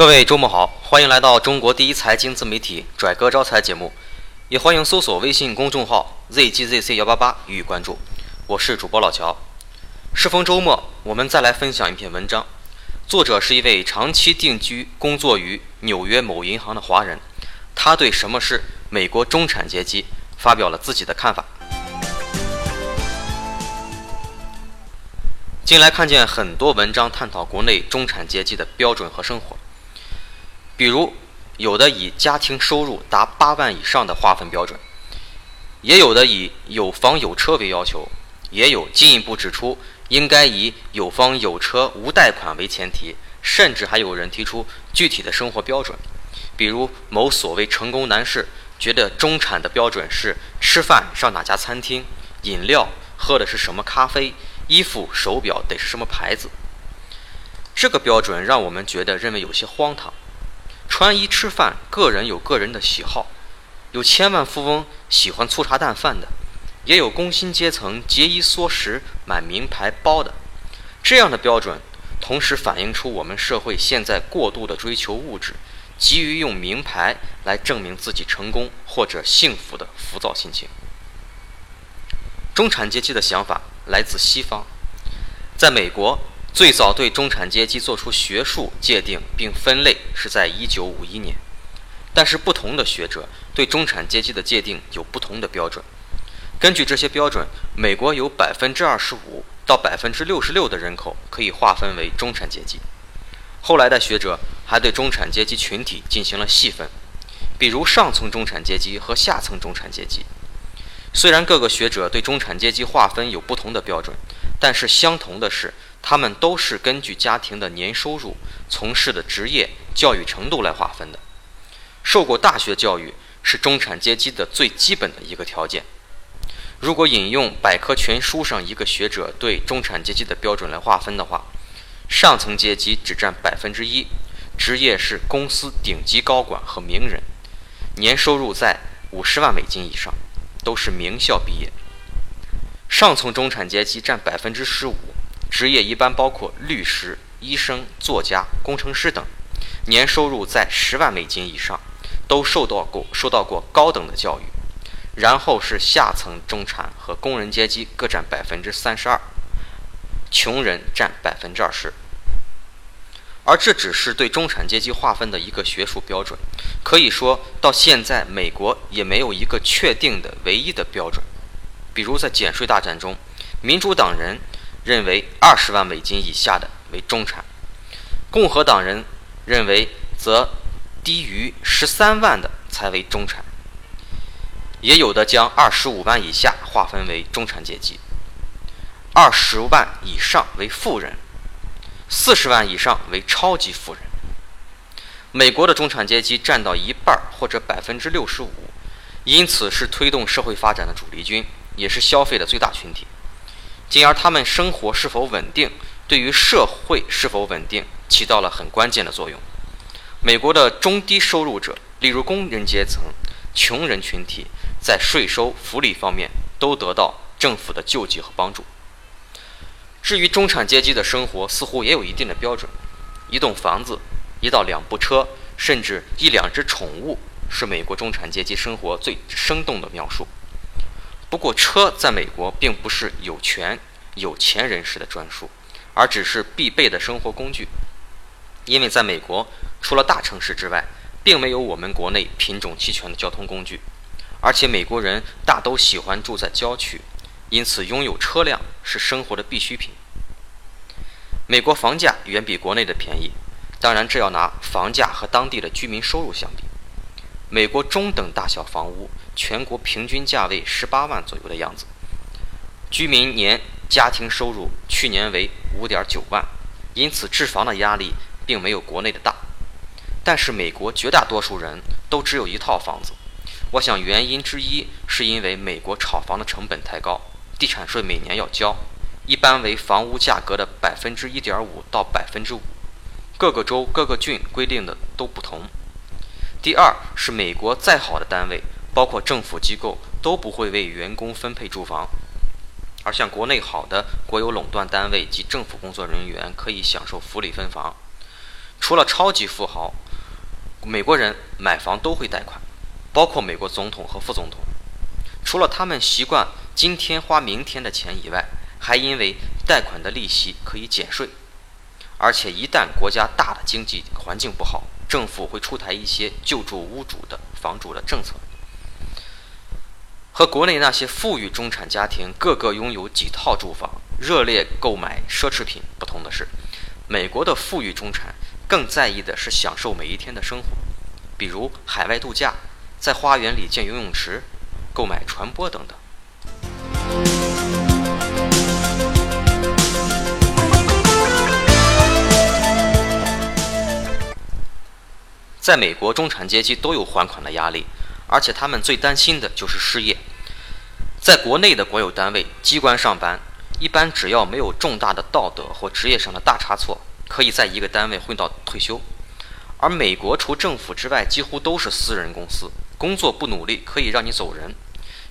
各位周末好，欢迎来到中国第一财经自媒体拽哥招财节目，也欢迎搜索微信公众号 zgzc 幺八八予以关注。我是主播老乔。适逢周末，我们再来分享一篇文章，作者是一位长期定居工作于纽约某银行的华人，他对什么是美国中产阶级发表了自己的看法。近来看见很多文章探讨国内中产阶级的标准和生活，比如有的以家庭收入达八万以上的划分标准，也有的以有房有车为要求，也有进一步指出应该以有房有车无贷款为前提，甚至还有人提出具体的生活标准，比如某所谓成功男士觉得中产的标准是吃饭上哪家餐厅，饮料喝的是什么咖啡。衣服、手表得是什么牌子？这个标准让我们觉得认为有些荒唐。穿衣吃饭，个人有个人的喜好，有千万富翁喜欢粗茶淡饭的，也有工薪阶层节衣缩食买名牌包的。这样的标准，同时反映出我们社会现在过度的追求物质，急于用名牌来证明自己成功或者幸福的浮躁心情。中产阶级的想法。来自西方，在美国，最早对中产阶级做出学术界定并分类是在1951年。但是，不同的学者对中产阶级的界定有不同的标准。根据这些标准，美国有25%到66%的人口可以划分为中产阶级。后来的学者还对中产阶级群体进行了细分，比如上层中产阶级和下层中产阶级。虽然各个学者对中产阶级划分有不同的标准，但是相同的是，他们都是根据家庭的年收入、从事的职业、教育程度来划分的。受过大学教育是中产阶级的最基本的一个条件。如果引用百科全书上一个学者对中产阶级的标准来划分的话，上层阶级只占百分之一，职业是公司顶级高管和名人，年收入在五十万美金以上。都是名校毕业，上层中产阶级占百分之十五，职业一般包括律师、医生、作家、工程师等，年收入在十万美金以上，都受到过受到过高等的教育。然后是下层中产和工人阶级各占百分之三十二，穷人占百分之二十。而这只是对中产阶级划分的一个学术标准，可以说到现在，美国也没有一个确定的唯一的标准。比如在减税大战中，民主党人认为二十万美金以下的为中产，共和党人认为则低于十三万的才为中产，也有的将二十五万以下划分为中产阶级，二十万以上为富人。四十万以上为超级富人。美国的中产阶级占到一半或者百分之六十五，因此是推动社会发展的主力军，也是消费的最大群体。进而，他们生活是否稳定，对于社会是否稳定起到了很关键的作用。美国的中低收入者，例如工人阶层、穷人群体，在税收、福利方面都得到政府的救济和帮助。至于中产阶级的生活，似乎也有一定的标准。一栋房子、一到两部车，甚至一两只宠物，是美国中产阶级生活最生动的描述。不过，车在美国并不是有权有钱人士的专属，而只是必备的生活工具。因为在美国，除了大城市之外，并没有我们国内品种齐全的交通工具，而且美国人大都喜欢住在郊区。因此，拥有车辆是生活的必需品。美国房价远比国内的便宜，当然这要拿房价和当地的居民收入相比。美国中等大小房屋全国平均价位十八万左右的样子，居民年家庭收入去年为五点九万，因此置房的压力并没有国内的大。但是美国绝大多数人都只有一套房子，我想原因之一是因为美国炒房的成本太高。地产税每年要交，一般为房屋价格的百分之一点五到百分之五，各个州、各个郡规定的都不同。第二是美国再好的单位，包括政府机构，都不会为员工分配住房，而像国内好的国有垄断单位及政府工作人员可以享受福利分房。除了超级富豪，美国人买房都会贷款，包括美国总统和副总统。除了他们习惯今天花明天的钱以外，还因为贷款的利息可以减税。而且一旦国家大的经济环境不好，政府会出台一些救助屋主的房主的政策。和国内那些富裕中产家庭个个拥有几套住房、热烈购买奢侈品不同的是，美国的富裕中产更在意的是享受每一天的生活，比如海外度假，在花园里建游泳池，购买船舶等等。在美国，中产阶级都有还款的压力，而且他们最担心的就是失业。在国内的国有单位、机关上班，一般只要没有重大的道德或职业上的大差错，可以在一个单位混到退休。而美国除政府之外，几乎都是私人公司，工作不努力可以让你走人。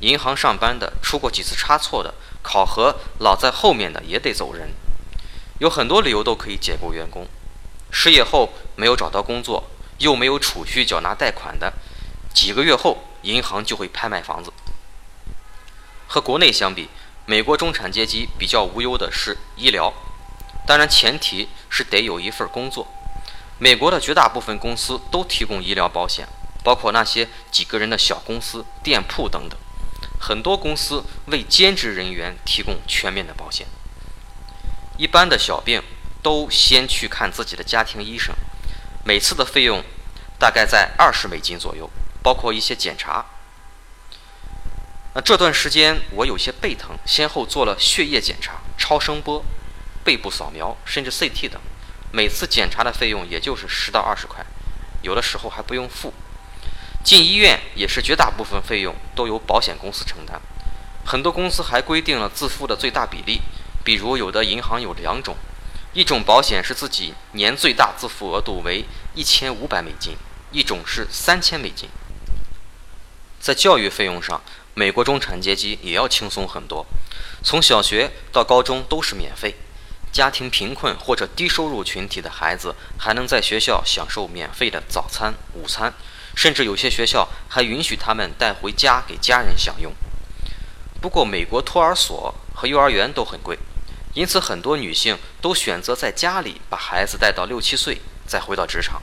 银行上班的出过几次差错的，考核老在后面的也得走人。有很多理由都可以解雇员工。失业后没有找到工作。又没有储蓄缴纳贷款的，几个月后银行就会拍卖房子。和国内相比，美国中产阶级比较无忧的是医疗，当然前提是得有一份工作。美国的绝大部分公司都提供医疗保险，包括那些几个人的小公司、店铺等等。很多公司为兼职人员提供全面的保险。一般的小病都先去看自己的家庭医生。每次的费用大概在二十美金左右，包括一些检查。那这段时间我有些背疼，先后做了血液检查、超声波、背部扫描，甚至 CT 等。每次检查的费用也就是十到二十块，有的时候还不用付。进医院也是绝大部分费用都由保险公司承担，很多公司还规定了自付的最大比例，比如有的银行有两种。一种保险是自己年最大自付额度为一千五百美金，一种是三千美金。在教育费用上，美国中产阶级也要轻松很多，从小学到高中都是免费。家庭贫困或者低收入群体的孩子还能在学校享受免费的早餐、午餐，甚至有些学校还允许他们带回家给家人享用。不过，美国托儿所和幼儿园都很贵。因此，很多女性都选择在家里把孩子带到六七岁再回到职场。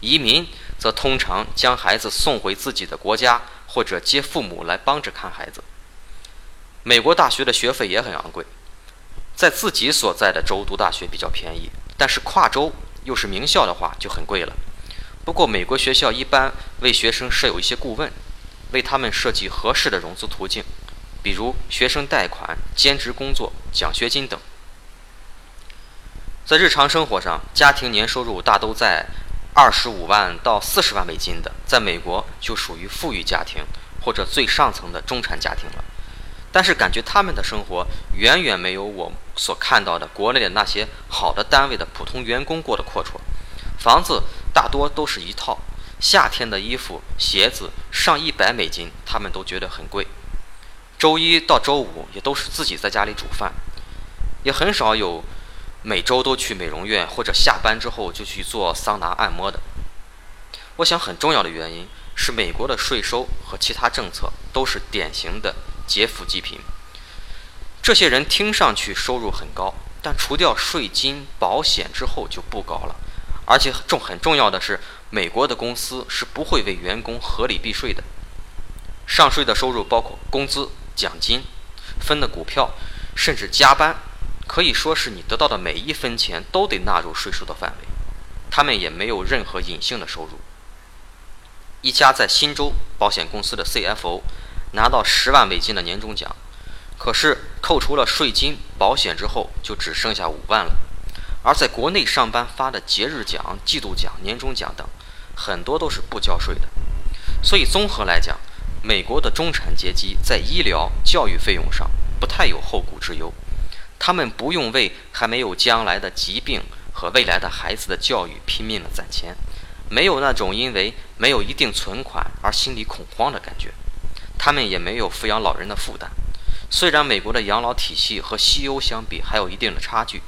移民则通常将孩子送回自己的国家，或者接父母来帮着看孩子。美国大学的学费也很昂贵，在自己所在的州读大学比较便宜，但是跨州又是名校的话就很贵了。不过，美国学校一般为学生设有一些顾问，为他们设计合适的融资途径。比如学生贷款、兼职工作、奖学金等。在日常生活上，家庭年收入大都在二十五万到四十万美金的，在美国就属于富裕家庭或者最上层的中产家庭了。但是感觉他们的生活远远没有我所看到的国内的那些好的单位的普通员工过得阔绰。房子大多都是一套，夏天的衣服、鞋子上一百美金，他们都觉得很贵。周一到周五也都是自己在家里煮饭，也很少有每周都去美容院或者下班之后就去做桑拿按摩的。我想很重要的原因是美国的税收和其他政策都是典型的劫富济贫。这些人听上去收入很高，但除掉税金、保险之后就不高了。而且重很重要的是，美国的公司是不会为员工合理避税的。上税的收入包括工资。奖金、分的股票，甚至加班，可以说是你得到的每一分钱都得纳入税收的范围。他们也没有任何隐性的收入。一家在新州保险公司的 CFO 拿到十万美金的年终奖，可是扣除了税金、保险之后，就只剩下五万了。而在国内上班发的节日奖、季度奖、年终奖等，很多都是不交税的。所以综合来讲，美国的中产阶级在医疗、教育费用上不太有后顾之忧，他们不用为还没有将来的疾病和未来的孩子的教育拼命的攒钱，没有那种因为没有一定存款而心里恐慌的感觉，他们也没有抚养老人的负担。虽然美国的养老体系和西欧相比还有一定的差距，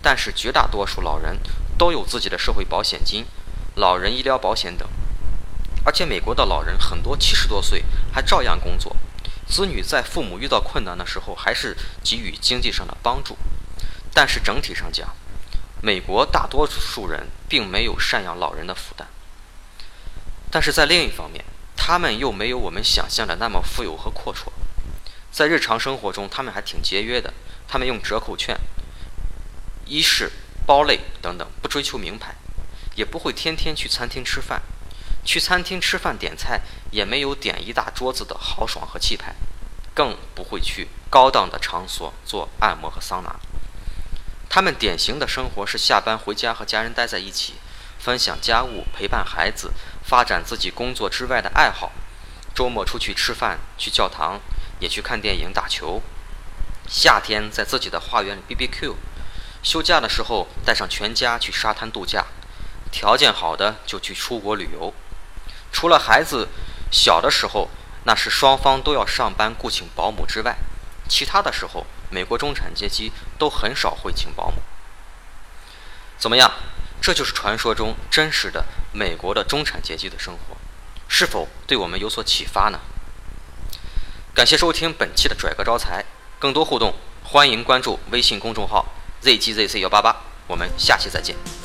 但是绝大多数老人都有自己的社会保险金、老人医疗保险等。而且美国的老人很多七十多岁还照样工作，子女在父母遇到困难的时候还是给予经济上的帮助。但是整体上讲，美国大多数人并没有赡养老人的负担。但是在另一方面，他们又没有我们想象的那么富有和阔绰，在日常生活中，他们还挺节约的。他们用折扣券、衣饰、包类等等，不追求名牌，也不会天天去餐厅吃饭。去餐厅吃饭点菜，也没有点一大桌子的豪爽和气派，更不会去高档的场所做按摩和桑拿。他们典型的生活是下班回家和家人待在一起，分享家务，陪伴孩子。发展自己工作之外的爱好，周末出去吃饭、去教堂，也去看电影、打球。夏天在自己的花园里 BBQ，休假的时候带上全家去沙滩度假，条件好的就去出国旅游。除了孩子小的时候，那是双方都要上班雇请保姆之外，其他的时候，美国中产阶级都很少会请保姆。怎么样？这就是传说中真实的美国的中产阶级的生活，是否对我们有所启发呢？感谢收听本期的拽哥招财，更多互动欢迎关注微信公众号 zgzc 幺八八，我们下期再见。